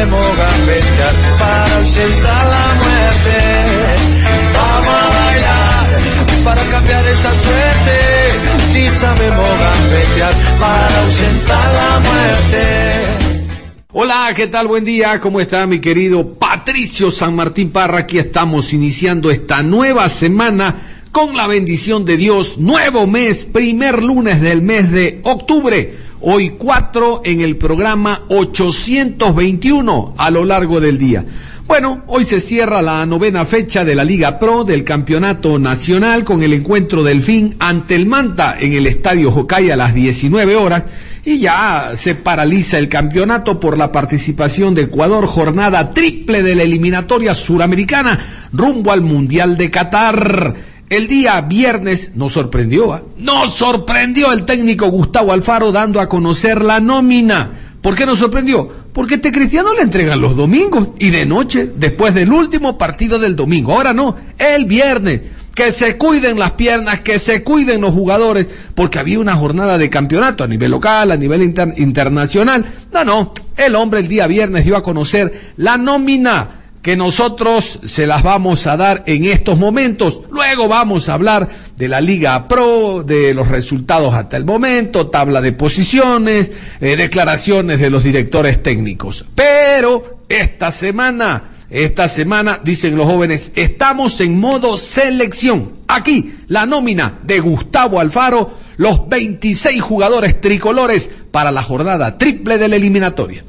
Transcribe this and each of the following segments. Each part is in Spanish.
Sabemos gambetear para ausentar la muerte. Vamos a bailar para cambiar esta suerte. Si sabemos gambetear para ausentar la muerte. Hola, ¿qué tal? Buen día, ¿cómo está mi querido Patricio San Martín Parra? Aquí estamos iniciando esta nueva semana con la bendición de Dios, nuevo mes, primer lunes del mes de octubre. Hoy cuatro en el programa 821 a lo largo del día. Bueno, hoy se cierra la novena fecha de la Liga Pro del Campeonato Nacional con el encuentro del fin ante el Manta en el Estadio Jocay a las 19 horas y ya se paraliza el campeonato por la participación de Ecuador, jornada triple de la eliminatoria suramericana rumbo al Mundial de Qatar. El día viernes nos sorprendió, ¿eh? nos sorprendió el técnico Gustavo Alfaro dando a conocer la nómina. ¿Por qué nos sorprendió? Porque este cristiano le entregan los domingos y de noche, después del último partido del domingo. Ahora no, el viernes. Que se cuiden las piernas, que se cuiden los jugadores, porque había una jornada de campeonato a nivel local, a nivel internacional. No, no, el hombre el día viernes dio a conocer la nómina que nosotros se las vamos a dar en estos momentos. Luego vamos a hablar de la Liga Pro, de los resultados hasta el momento, tabla de posiciones, eh, declaraciones de los directores técnicos. Pero esta semana, esta semana, dicen los jóvenes, estamos en modo selección. Aquí, la nómina de Gustavo Alfaro, los 26 jugadores tricolores para la jornada triple de la eliminatoria.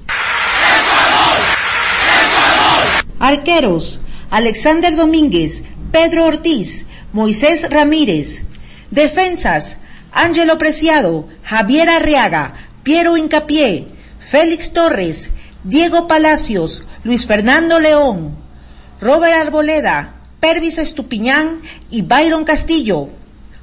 Arqueros, Alexander Domínguez, Pedro Ortiz, Moisés Ramírez. Defensas, Ángelo Preciado, Javier Arriaga, Piero Incapié, Félix Torres, Diego Palacios, Luis Fernando León, Robert Arboleda, Pervis Estupiñán y Byron Castillo.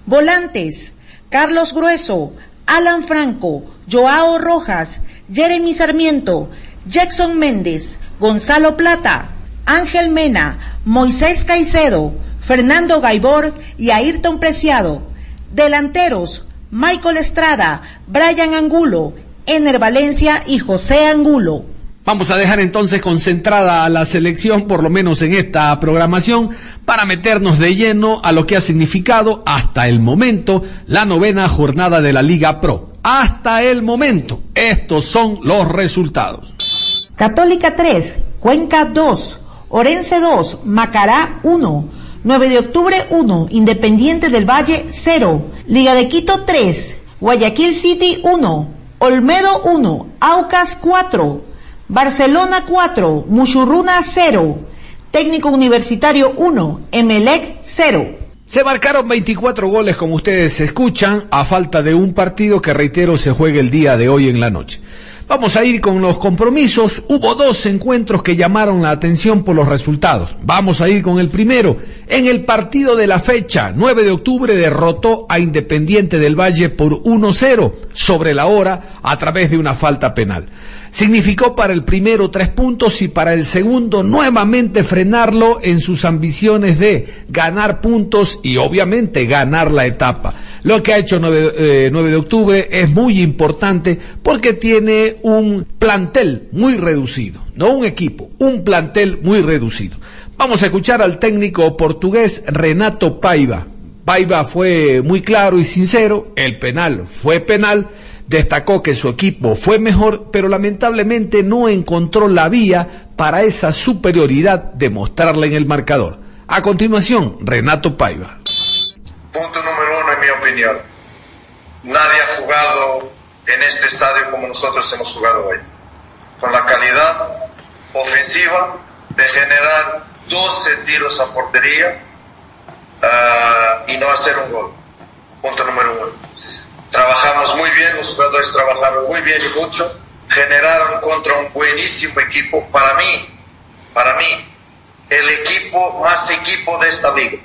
Volantes, Carlos Grueso, Alan Franco, Joao Rojas, Jeremy Sarmiento, Jackson Méndez, Gonzalo Plata, Ángel Mena, Moisés Caicedo, Fernando Gaibor y Ayrton Preciado. Delanteros, Michael Estrada, Brian Angulo, Ener Valencia y José Angulo. Vamos a dejar entonces concentrada a la selección, por lo menos en esta programación, para meternos de lleno a lo que ha significado hasta el momento la novena jornada de la Liga Pro. Hasta el momento, estos son los resultados. Católica 3, Cuenca 2, Orense 2, Macará 1, 9 de octubre 1, Independiente del Valle 0, Liga de Quito 3, Guayaquil City 1, Olmedo 1, Aucas 4, Barcelona 4, Muchurruna 0, Técnico Universitario 1, Emelec 0. Se marcaron 24 goles, como ustedes escuchan, a falta de un partido que, reitero, se juega el día de hoy en la noche. Vamos a ir con los compromisos. Hubo dos encuentros que llamaron la atención por los resultados. Vamos a ir con el primero. En el partido de la fecha, 9 de octubre, derrotó a Independiente del Valle por 1-0 sobre la hora a través de una falta penal. Significó para el primero tres puntos y para el segundo nuevamente frenarlo en sus ambiciones de ganar puntos y obviamente ganar la etapa. Lo que ha hecho 9, eh, de octubre es muy importante porque tiene un plantel muy reducido, no un equipo, un plantel muy reducido. Vamos a escuchar al técnico portugués Renato Paiva. Paiva fue muy claro y sincero, el penal fue penal, destacó que su equipo fue mejor, pero lamentablemente no encontró la vía para esa superioridad de mostrarla en el marcador. A continuación, Renato Paiva. Punto número opinión. Nadie ha jugado en este estadio como nosotros hemos jugado hoy. Con la calidad ofensiva de generar 12 tiros a portería ah, y no hacer un gol. Punto número uno. Trabajamos muy bien, los jugadores trabajaron muy bien y mucho, generaron contra un buenísimo equipo. Para mí, para mí, el equipo más equipo de esta liga.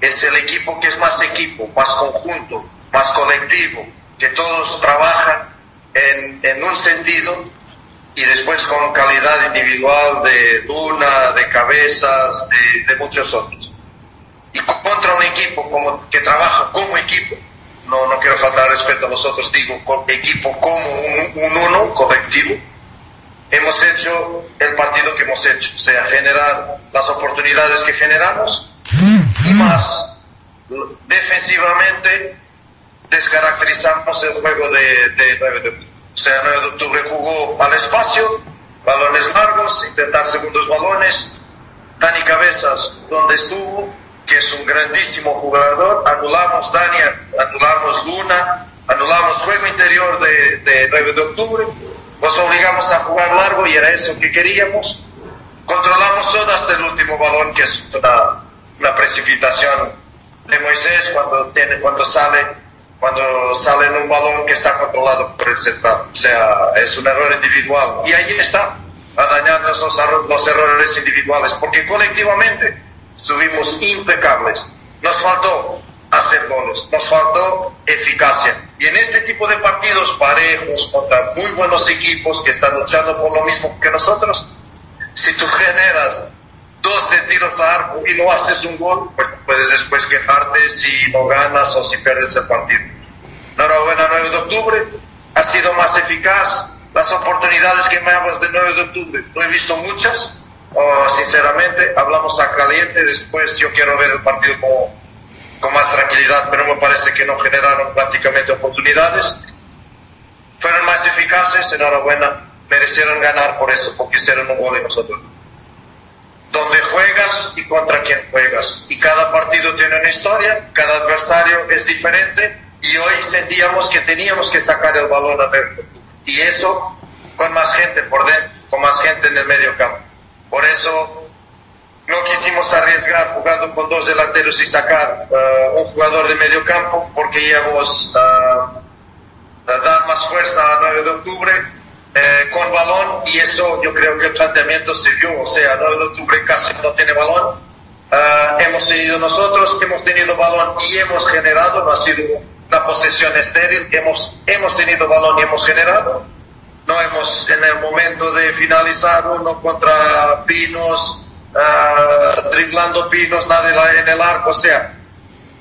Es el equipo que es más equipo, más conjunto, más colectivo, que todos trabajan en, en un sentido y después con calidad individual de Luna, de Cabezas, de, de muchos otros. Y contra un equipo como, que trabaja como equipo, no, no quiero faltar respeto a los otros, digo equipo como un, un uno colectivo, hemos hecho el partido que hemos hecho, o sea, generar las oportunidades que generamos y más defensivamente descaracterizamos el juego de, de 9 de octubre. O sea, 9 de octubre jugó al espacio, balones largos, intentar segundos balones. Dani Cabezas, donde estuvo, que es un grandísimo jugador, anulamos Dani, anulamos Luna, anulamos juego interior de, de 9 de octubre, nos obligamos a jugar largo y era eso que queríamos. Controlamos todo hasta el último balón, que es una, una precipitación de Moisés cuando, tiene, cuando sale cuando sale en un balón que está controlado por el central. O sea, es un error individual. Y ahí está, a dañarnos los, los errores individuales, porque colectivamente estuvimos impecables. Nos faltó hacer goles, nos faltó eficacia. Y en este tipo de partidos parejos, contra muy buenos equipos que están luchando por lo mismo que nosotros, si tú generas 12 tiros a arco y no haces un gol, pues puedes después quejarte si no ganas o si pierdes el partido. Enhorabuena 9 de octubre, ha sido más eficaz. Las oportunidades que me hablas de 9 de octubre, no he visto muchas, oh, sinceramente, hablamos a caliente, después yo quiero ver el partido con, con más tranquilidad, pero me parece que no generaron prácticamente oportunidades. Fueron más eficaces, enhorabuena, merecieron ganar por eso, porque hicieron un gol y nosotros donde juegas y contra quién juegas. Y cada partido tiene una historia, cada adversario es diferente y hoy sentíamos que teníamos que sacar el balón a ver. Y eso con más gente por dentro, con más gente en el medio campo. Por eso no quisimos arriesgar jugando con dos delanteros y sacar uh, un jugador de medio campo porque íbamos a, a dar más fuerza a 9 de octubre eh, con balón y eso yo creo que el planteamiento se vio, o sea, 9 de octubre casi no tiene balón, uh, hemos tenido nosotros, hemos tenido balón y hemos generado, no ha sido una posesión estéril, hemos, hemos tenido balón y hemos generado, no hemos en el momento de finalizar uno contra Pinos, uh, driblando Pinos, nada en el arco, o sea,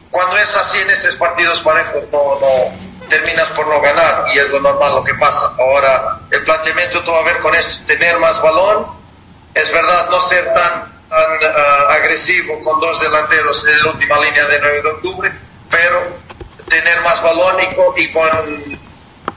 cuando es así en estos partidos parejos no, no, terminas por no ganar y es lo normal lo que pasa. Ahora, el planteamiento todo a ver con esto, tener más balón, es verdad, no ser tan, tan uh, agresivo con dos delanteros en la última línea de 9 de octubre, pero tener más balón y con, y con,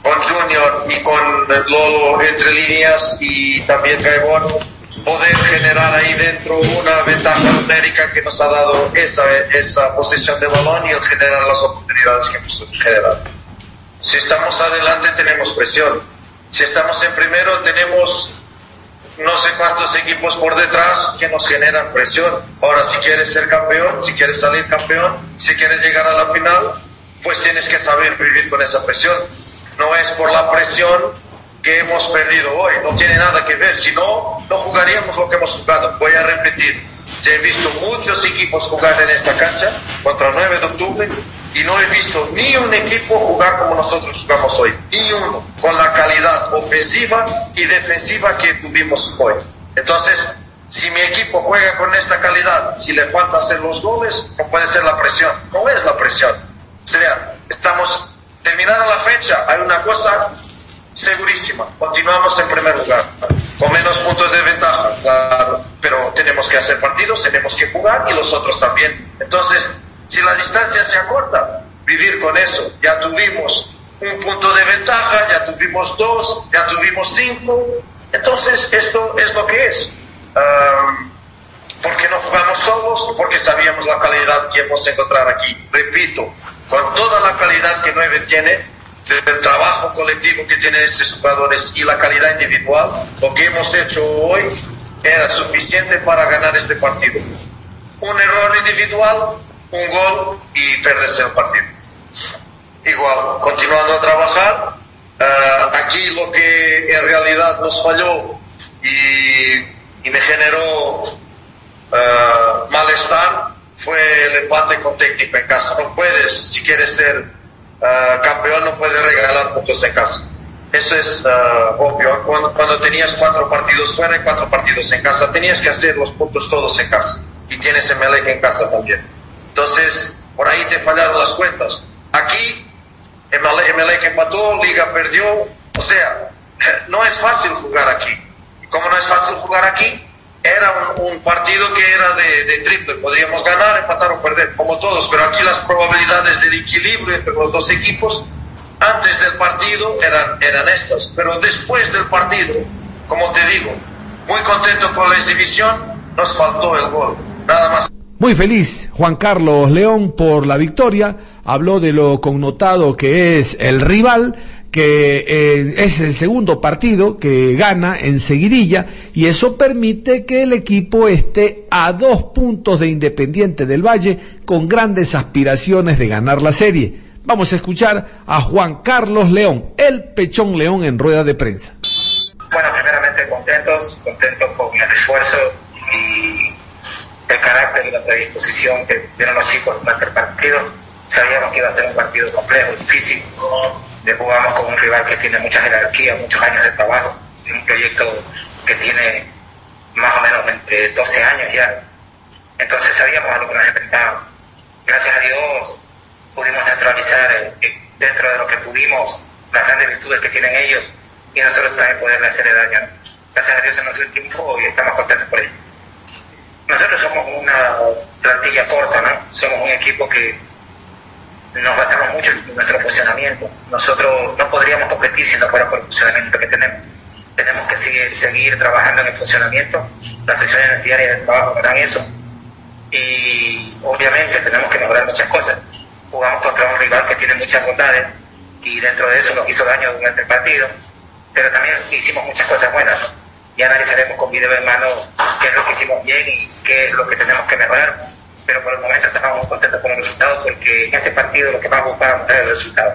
con Junior y con Lolo entre líneas y también Gaibor poder generar ahí dentro una ventaja numérica que nos ha dado esa, esa posición de balón y el generar las oportunidades que hemos generado. Si estamos adelante tenemos presión. Si estamos en primero tenemos no sé cuántos equipos por detrás que nos generan presión. Ahora, si quieres ser campeón, si quieres salir campeón, si quieres llegar a la final, pues tienes que saber vivir con esa presión. No es por la presión que hemos perdido hoy, no tiene nada que ver, si no, no jugaríamos lo que hemos jugado. Voy a repetir, ya he visto muchos equipos jugar en esta cancha contra el 9 de octubre y no he visto ni un equipo jugar como nosotros jugamos hoy, ni uno, con la calidad ofensiva y defensiva que tuvimos hoy. Entonces, si mi equipo juega con esta calidad, si le falta hacer los goles, no puede ser la presión, no es la presión. O sea, estamos terminada la fecha, hay una cosa segurísima, continuamos en primer lugar, con menos puntos de ventaja, claro, pero tenemos que hacer partidos, tenemos que jugar y los otros también. Entonces, si la distancia se acorta, vivir con eso. Ya tuvimos un punto de ventaja, ya tuvimos dos, ya tuvimos cinco. Entonces, esto es lo que es. Um, porque no jugamos solos, porque sabíamos la calidad que hemos encontrar aquí. Repito, con toda la calidad que Nueve tiene, del trabajo colectivo que tienen estos jugadores y la calidad individual, lo que hemos hecho hoy era suficiente para ganar este partido. Un error individual, un gol y perderse el partido. Igual, continuando a trabajar, uh, aquí lo que en realidad nos falló y, y me generó uh, malestar fue el empate con técnico en casa. No puedes, si quieres ser uh, campeón, no puedes regalar puntos en casa. Eso es obvio. Cuando, cuando, tenías cuatro partidos fuera y cuatro partidos en casa, tenías que hacer los puntos todos en casa. Y tienes Emelec en casa también. Entonces, por ahí te fallaron las cuentas. Aquí, Emelec empató, Liga perdió. O sea, no es fácil jugar aquí. Y como no es fácil jugar aquí, era un, partido que era de, de, triple. Podríamos ganar, empatar o perder, como todos. Pero aquí las probabilidades del equilibrio entre los dos equipos antes del partido eran, eran estas. Pero después del partido, como te digo, muy contento con la exhibición, nos faltó el gol. Nada más. Muy feliz Juan Carlos León por la victoria, habló de lo connotado que es el rival, que eh, es el segundo partido que gana en seguidilla y eso permite que el equipo esté a dos puntos de Independiente del Valle con grandes aspiraciones de ganar la serie. Vamos a escuchar a Juan Carlos León, el Pechón León en rueda de prensa. Bueno, primeramente contentos, contentos con el esfuerzo y el carácter y la predisposición que dieron los chicos durante el partido. Sabíamos que iba a ser un partido complejo, difícil. Le jugamos con un rival que tiene mucha jerarquía, muchos años de trabajo, un proyecto que tiene más o menos entre 12 años ya. Entonces sabíamos a lo que nos enfrentábamos. Gracias a Dios pudimos neutralizar eh, dentro de lo que pudimos las grandes virtudes que tienen ellos y nosotros también poderle hacer daño. Gracias a Dios se nos dio el tiempo y estamos contentos por ello. Nosotros somos una plantilla corta, ¿no? Somos un equipo que nos basamos mucho en nuestro posicionamiento. Nosotros no podríamos competir si no fuera por el funcionamiento que tenemos. Tenemos que seguir, trabajando en el funcionamiento. Las sesiones diarias de trabajo nos dan eso. Y obviamente tenemos que mejorar muchas cosas jugamos contra un rival que tiene muchas bondades y dentro de eso nos hizo daño durante el partido, pero también hicimos muchas cosas buenas. ¿no? Ya analizaremos con video en mano qué es lo que hicimos bien y qué es lo que tenemos que mejorar, pero por el momento estamos muy contentos con el resultado porque en este partido lo que más buscábamos era el resultado.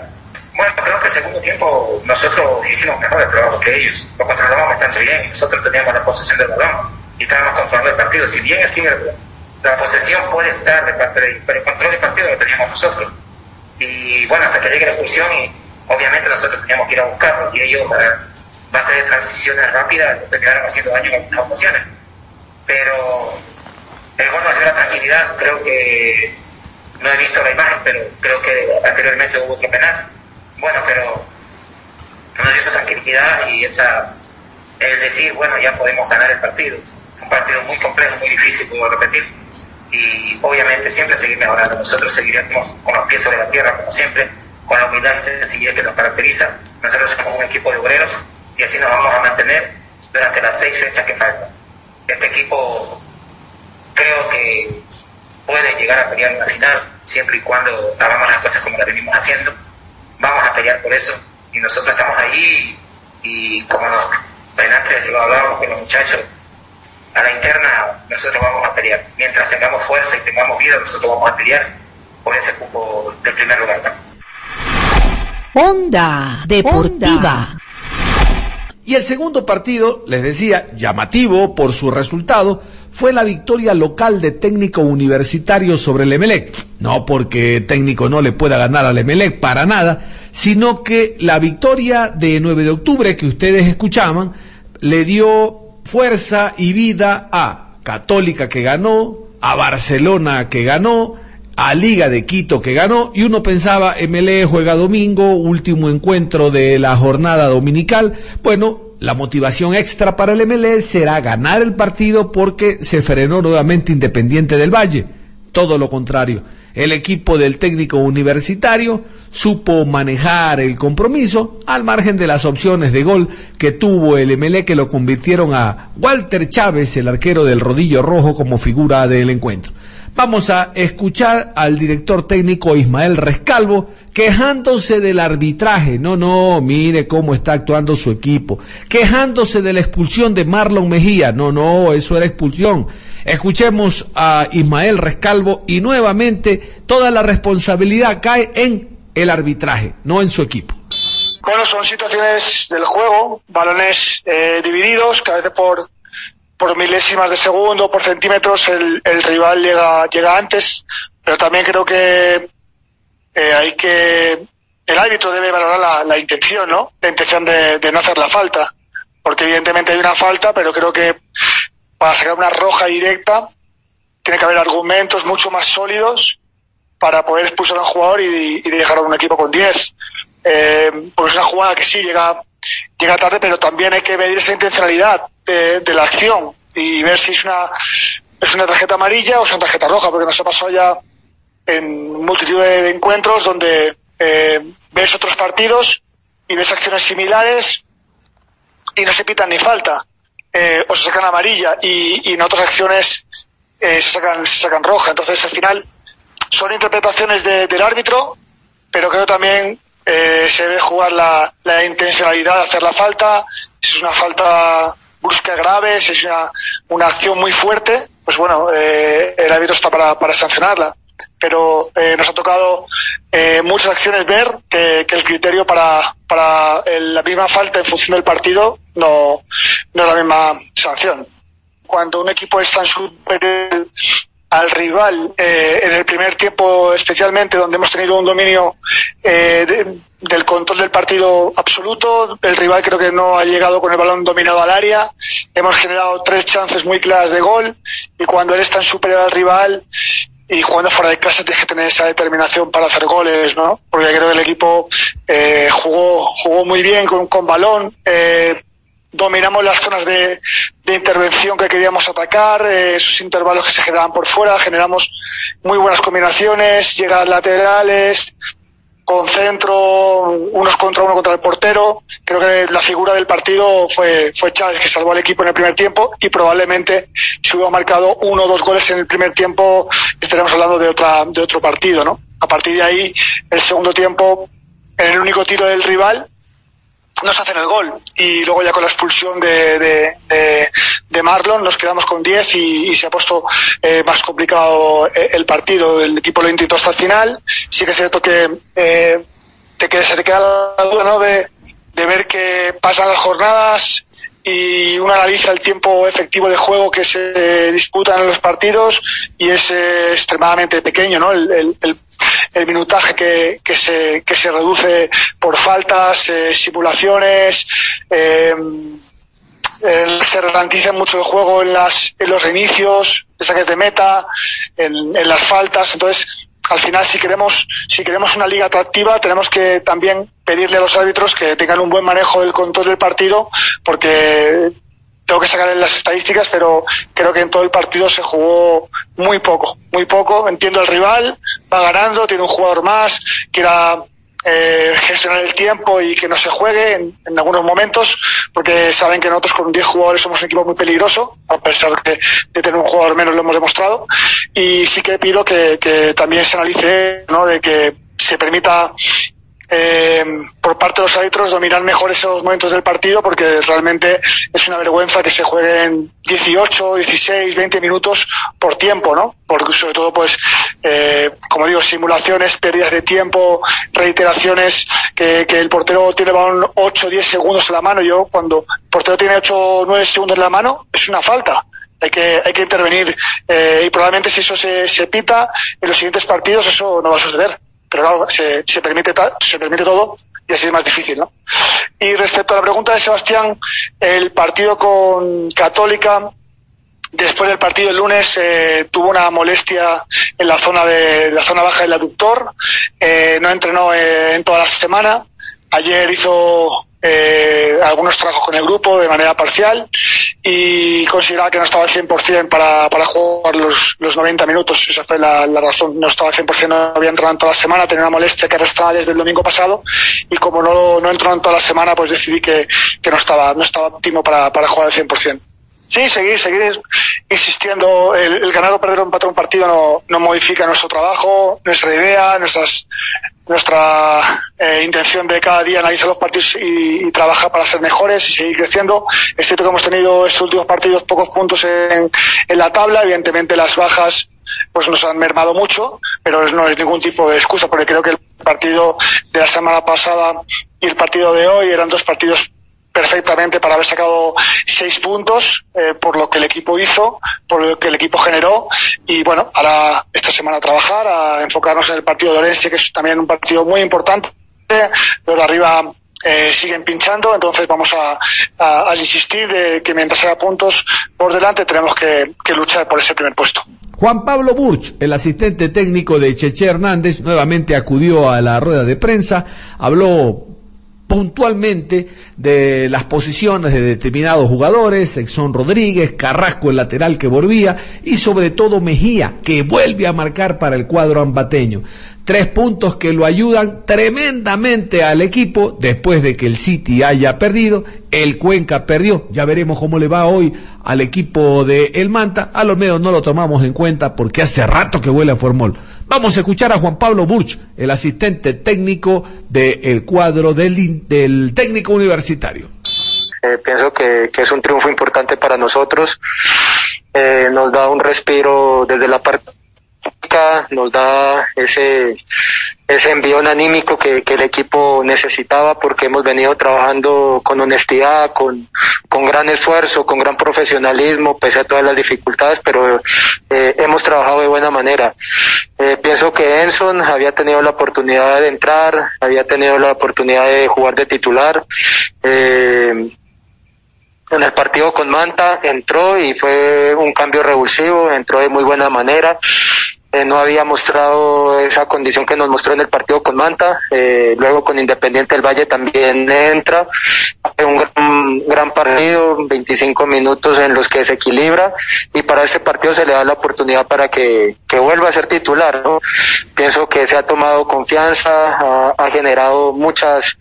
Bueno, creo que el segundo tiempo nosotros hicimos mejor el trabajo que ellos, lo controlamos bastante bien, nosotros teníamos la posesión del balón y estábamos controlando el partido, si bien es cierto la posesión puede estar de parte de ellos, pero el control del partido lo teníamos nosotros. Y bueno, hasta que llegue la expulsión, y obviamente nosotros teníamos que ir a buscarlo, y ellos, a base de transiciones rápidas, terminaron haciendo daño en algunas ocasiones. Pero el gol nos dio la tranquilidad, creo que no he visto la imagen, pero creo que anteriormente hubo otro penal. Bueno, pero nos dio esa tranquilidad y esa, el decir, bueno, ya podemos ganar el partido. Un partido muy complejo, muy difícil, puedo repetir y obviamente siempre seguir mejorando. Nosotros seguiremos con los pies sobre la tierra, como siempre, con la humildad y sencillez que nos caracteriza. Nosotros somos un equipo de obreros y así nos vamos a mantener durante las seis fechas que faltan. Este equipo creo que puede llegar a pelear una final siempre y cuando hagamos las cosas como las venimos haciendo. Vamos a pelear por eso y nosotros estamos ahí y, como nos, antes lo hablábamos con los muchachos, a la interna nosotros vamos a pelear. Mientras tengamos fuerza y tengamos vida, nosotros vamos a pelear por ese cupo del primer lugar. Onda Deportiva. Y el segundo partido, les decía, llamativo por su resultado, fue la victoria local de técnico universitario sobre el Emelec. No porque técnico no le pueda ganar al Emelec para nada, sino que la victoria de 9 de octubre que ustedes escuchaban le dio fuerza y vida a Católica que ganó, a Barcelona que ganó, a Liga de Quito que ganó y uno pensaba MLE juega domingo, último encuentro de la jornada dominical. Bueno, la motivación extra para el MLE será ganar el partido porque se frenó nuevamente Independiente del Valle. Todo lo contrario. El equipo del técnico universitario supo manejar el compromiso al margen de las opciones de gol que tuvo el MLE que lo convirtieron a Walter Chávez, el arquero del rodillo rojo, como figura del encuentro. Vamos a escuchar al director técnico Ismael Rescalvo quejándose del arbitraje. No, no, mire cómo está actuando su equipo. Quejándose de la expulsión de Marlon Mejía. No, no, eso era expulsión. Escuchemos a Ismael Rescalvo y nuevamente toda la responsabilidad cae en el arbitraje, no en su equipo. Bueno, son situaciones del juego, balones eh, divididos, que a veces por, por milésimas de segundo, por centímetros, el, rival llega, llega antes, pero también creo que eh, hay que el árbitro debe valorar la, intención, ¿no? La intención de, de, no hacer la falta, porque evidentemente hay una falta, pero creo que para sacar una roja directa tiene que haber argumentos mucho más sólidos para poder expulsar a un jugador y, y dejar a un equipo con 10. Eh, porque es una jugada que sí llega, llega tarde, pero también hay que medir esa intencionalidad de, la acción y ver si es una, es una tarjeta amarilla o es una tarjeta roja, porque nos ha pasado ya en multitud de, encuentros donde eh, ves otros partidos y ves acciones similares y no se pitan ni falta. Eh, o se sacan amarilla y, y en otras acciones eh, se sacan se sacan roja. Entonces al final son interpretaciones de, del árbitro pero creo también eh, se debe jugar la, la, intencionalidad de hacer la falta. Si es una falta brusca grave si es una, una acción muy fuerte pues bueno eh, el árbitro está para, para sancionarla pero eh, nos ha tocado eh, muchas acciones ver que, el criterio para, para la misma falta en función del partido no, no es la misma sanción. Cuando un equipo es tan superior al rival eh, en el primer tiempo especialmente donde hemos tenido un dominio eh, de, del control del partido absoluto. El rival creo que no ha llegado con el balón dominado al área. Hemos generado tres chances muy claras de gol y cuando eres tan superior al rival y jugando fuera de casa tienes que tener esa determinación para hacer goles, ¿no? Porque creo que el equipo eh, jugó, jugó muy bien con, con balón, eh, dominamos las zonas de, de, intervención que queríamos atacar, eh, esos intervalos que se generaban por fuera, generamos muy buenas combinaciones, llegadas laterales, con centro, unos contra uno contra el portero. Creo que la figura del partido fue, fue Chávez, que salvó al equipo en el primer tiempo y probablemente si hubiera marcado uno o dos goles en el primer tiempo estaremos hablando de, otra, de otro partido, ¿no? A partir de ahí, el segundo tiempo, en el único tiro del rival, nos hacen el gol y luego ya con la expulsión de, de, de, Marlon nos quedamos con 10 y, se ha puesto eh, más complicado el partido. El equipo lo intentó hasta el final. Sí que es cierto que eh, te se te queda la duda ¿no? de, de ver que pasan las jornadas y uno analiza el tiempo efectivo de juego que se disputan en los partidos y es eh, extremadamente pequeño, ¿no? El, minutaje que, que, se, que se reduce por faltas, eh, simulaciones, eh, se ralentiza mucho el juego en, las, en los reinicios, en saques de meta, en las faltas, entonces al final si queremos si queremos una liga atractiva tenemos que también pedirle a los árbitros que tengan un buen manejo del control del partido porque tengo que sacar las estadísticas pero creo que en todo el partido se jugó muy poco muy poco. Entiendo el rival va ganando tiene un jugador más quiera eh, gestionar el tiempo y que no se juegue en, en, algunos momentos, porque saben que nosotros con 10 jugadores somos un equipo muy peligroso, a pesar de, de, tener un jugador menos lo hemos demostrado. Y sí que pido que, que también se analice, ¿no? De que se permita eh, por parte de los árbitros dominar mejor esos momentos del partido porque realmente es una vergüenza que se jueguen 18, 16, 20 minutos por tiempo, ¿no? Porque sobre todo, pues, eh, como digo, simulaciones, pérdidas de tiempo, reiteraciones, que, el portero tiene balón 8, 10 segundos en la mano. Yo, cuando el portero tiene 8, 9 segundos en la mano, es una falta hay que, hay que intervenir eh, y probablemente si eso se, se pita en los siguientes partidos eso no va a suceder pero claro, se, permite, se permite todo y así es más difícil, ¿no? Y respecto a la pregunta de Sebastián, el partido con Católica, después del partido el lunes eh, tuvo una molestia en la zona de, la zona baja del aductor, eh, no entrenó eh, en toda la semana, ayer hizo eh, algunos trabajos con el grupo de manera parcial y consideraba que no estaba al 100% para, para jugar los, los 90 minutos. Esa fue la, la razón. No estaba al 100%, no había entrenado toda la semana, tenía una molestia que arrastraba desde el domingo pasado y como no, no entró en toda la semana, pues decidí que, que no estaba no estaba óptimo para, para jugar al 100%. Sí, seguir, seguir insistiendo. El, ganar o perder empatar un partido no, modifica nuestro trabajo, nuestra idea, nuestras, nuestra eh, intención de cada día analizar los partidos y, trabajar para ser mejores y seguir creciendo. Es cierto que hemos tenido estos últimos partidos pocos puntos en, en la tabla. Evidentemente las bajas pues nos han mermado mucho, pero no es ningún tipo de excusa, porque creo que el partido de la semana pasada y el partido de hoy eran dos partidos perfectamente para haber sacado seis puntos eh, por lo que el equipo hizo, por lo que el equipo generó y bueno, ahora esta semana trabajar, a enfocarnos en el partido de Orense, que es también un partido muy importante, pero arriba eh, siguen pinchando, entonces vamos a, a, insistir de que mientras haya puntos por delante tenemos que, que luchar por ese primer puesto. Juan Pablo Burch, el asistente técnico de Cheche Hernández, nuevamente acudió a la rueda de prensa, habló puntualmente de las posiciones de determinados jugadores, Exxon Rodríguez, Carrasco el lateral que volvía y sobre todo Mejía que vuelve a marcar para el cuadro ambateño. Tres puntos que lo ayudan tremendamente al equipo después de que el City haya perdido, el Cuenca perdió, ya veremos cómo le va hoy al equipo de El Manta, a los medios no lo tomamos en cuenta porque hace rato que vuela a Formol. Vamos a escuchar a Juan Pablo Burch, el asistente técnico del cuadro del, del técnico universitario. Eh, pienso que, es un triunfo importante para nosotros. Eh, nos da un respiro desde la parte nos da ese, ese envío anímico que, el equipo necesitaba porque hemos venido trabajando con honestidad, con, con gran esfuerzo, con gran profesionalismo, pese a todas las dificultades, pero eh, hemos trabajado de buena manera. Eh, pienso que Enson había tenido la oportunidad de entrar, había tenido la oportunidad de jugar de titular. Eh, en el partido con Manta entró y fue un cambio revulsivo, entró de muy buena manera. Eh, no había mostrado esa condición que nos mostró en el partido con Manta, eh, luego con Independiente del Valle también entra, un gran, partido, 25 minutos en los que se equilibra y para este partido se le da la oportunidad para que, vuelva a ser titular. Pienso que se ha tomado confianza, ha, generado muchas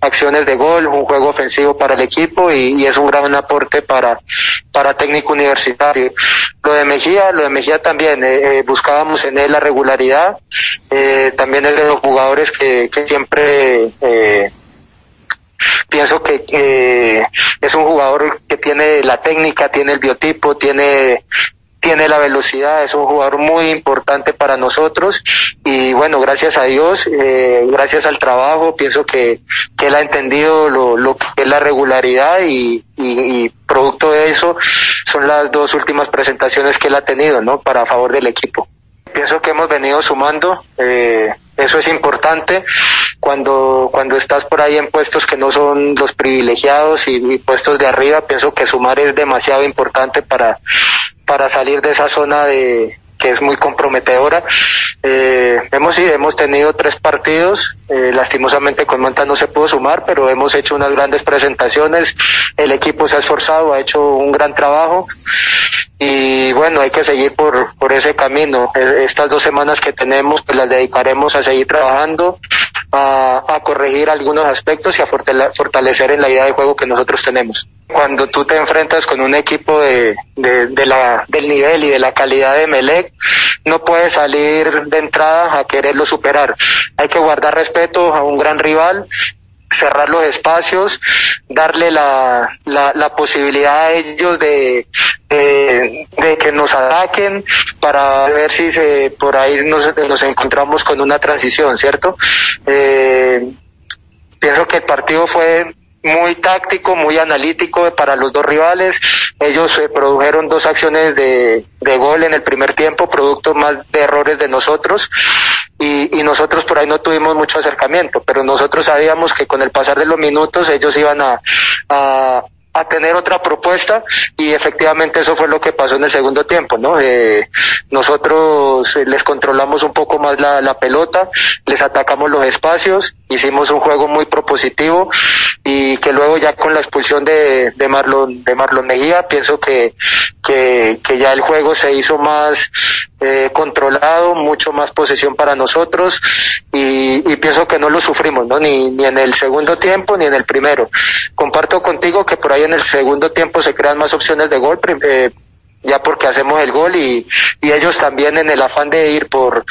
acciones de gol, un juego ofensivo para el equipo y, es un gran aporte para, para técnico universitario. Lo de Mejía, lo de Mejía también, eh, buscábamos en él la regularidad, eh, también es de los jugadores que, siempre eh, pienso que es un jugador que tiene la técnica, tiene el biotipo, tiene tiene la velocidad, es un jugador muy importante para nosotros y bueno, gracias a Dios, eh, gracias al trabajo, pienso que, que él ha entendido lo, lo que es la regularidad y, y, producto de eso son las dos últimas presentaciones que él ha tenido, ¿no? Para favor del equipo. Pienso que hemos venido sumando, eh, eso es importante cuando, cuando estás por ahí en puestos que no son los privilegiados y, puestos de arriba, pienso que sumar es demasiado importante para, para salir de esa zona de, que es muy comprometedora. Eh, hemos hemos tenido tres partidos, eh, lastimosamente con Manta no se pudo sumar, pero hemos hecho unas grandes presentaciones, el equipo se ha esforzado, ha hecho un gran trabajo y bueno, hay que seguir por, por ese camino. E, estas dos semanas que tenemos, pues las dedicaremos a seguir trabajando, a, a corregir algunos aspectos y a fortalecer en la idea de juego que nosotros tenemos. Cuando tú te enfrentas con un equipo de, de, de la, del nivel y de la calidad de Melec, no puedes salir de entrada a quererlo superar. Hay que guardar respeto a un gran rival cerrar los espacios, darle la, la, posibilidad a ellos de, de, que nos ataquen para ver si se, por ahí nos, nos encontramos con una transición, ¿cierto? Eh, pienso que el partido fue muy táctico, muy analítico para los dos rivales. Ellos eh, produjeron dos acciones de, de, gol en el primer tiempo, producto más de errores de nosotros. Y, nosotros por ahí no tuvimos mucho acercamiento, pero nosotros sabíamos que con el pasar de los minutos ellos iban a, a a tener otra propuesta y efectivamente eso fue lo que pasó en el segundo tiempo, ¿no? Eh, nosotros les controlamos un poco más la, la, pelota, les atacamos los espacios, hicimos un juego muy propositivo y que luego ya con la expulsión de, de Marlon de Marlon Mejía pienso que, que, que ya el juego se hizo más eh, controlado, mucho más posesión para nosotros y, pienso que no lo sufrimos, ¿no? Ni, ni en el segundo tiempo ni en el primero. Comparto contigo que por ahí en el segundo tiempo se crean más opciones de gol, eh, ya porque hacemos el gol y, ellos también en el afán de ir por,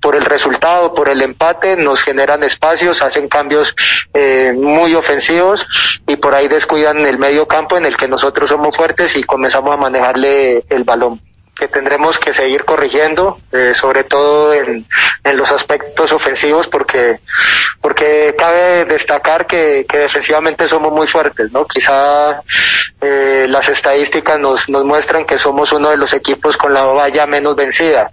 por el resultado, por el empate, nos generan espacios, hacen cambios eh, muy ofensivos y por ahí descuidan el medio campo en el que nosotros somos fuertes y comenzamos a manejarle el balón que tendremos que seguir corrigiendo, eh, sobre todo en, en, los aspectos ofensivos, porque, porque cabe destacar que, que defensivamente somos muy fuertes, ¿no? Quizá eh, las estadísticas nos, nos muestran que somos uno de los equipos con la valla menos vencida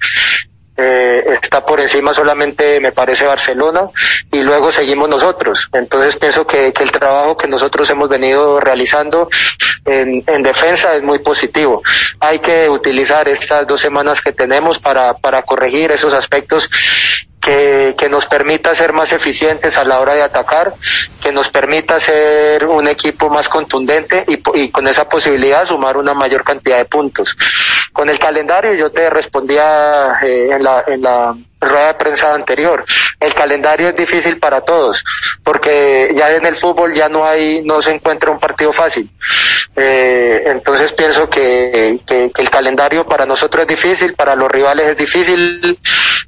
eh, está por encima solamente me parece Barcelona y luego seguimos nosotros. Entonces pienso que, el trabajo que nosotros hemos venido realizando en, en, defensa es muy positivo. Hay que utilizar estas dos semanas que tenemos para corregir esos aspectos que, que, nos permita ser más eficientes a la hora de atacar, que nos permita ser un equipo más contundente y, con esa posibilidad sumar una mayor cantidad de puntos. Con el calendario yo te respondía eh, en, la, en la rueda de prensa anterior. El calendario es difícil para todos, porque ya en el fútbol ya no hay, no se encuentra un partido fácil. Eh, entonces pienso que, el calendario para nosotros es difícil, para los rivales es difícil.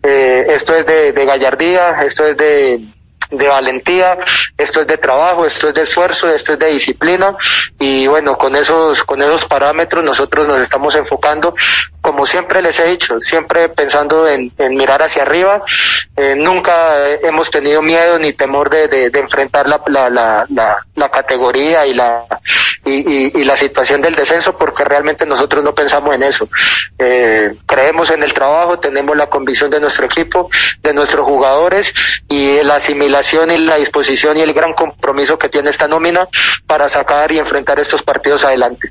Eh, esto es de gallardía, esto es de, de valentía, esto es de trabajo, esto es de esfuerzo, esto es de disciplina y bueno, con esos, con esos parámetros nosotros nos estamos enfocando, como siempre les he dicho, siempre pensando en, en mirar hacia arriba, eh, nunca hemos tenido miedo ni temor de, de, de enfrentar la, la, la, la, la categoría y la, y, y, y, la situación del descenso porque realmente nosotros no pensamos en eso. Eh, creemos en el trabajo, tenemos la convicción de nuestro equipo, de nuestros jugadores y la asimilación y la disposición y el gran compromiso que tiene esta nómina para sacar y enfrentar estos partidos adelante.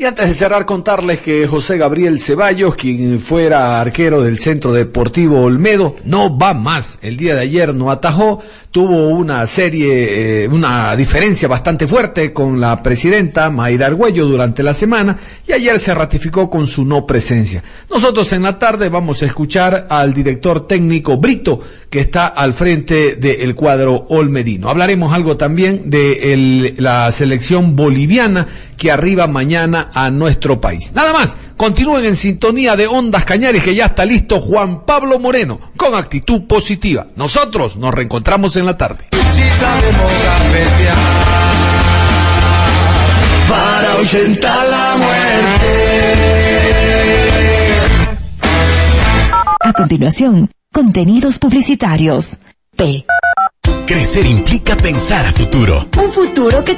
Y antes de cerrar, contarles que José Gabriel Ceballos, quien fuera arquero del Centro Deportivo Olmedo, no va más. El día de ayer no atajó, tuvo una serie, eh, una diferencia bastante fuerte con la presidenta Mayra Argüello durante la semana y ayer se ratificó con su no presencia. Nosotros en la tarde vamos a escuchar al director técnico Brito, que está al frente del cuadro olmedino. Hablaremos algo también de la selección boliviana que arriba mañana a nuestro país. Nada más, continúen en sintonía de Ondas Cañares que ya está listo Juan Pablo Moreno con actitud positiva. Nosotros nos reencontramos en la tarde. Si sabemos gambetear para ahuyentar la muerte. A continuación, contenidos publicitarios. P. Crecer implica pensar a futuro. Un futuro que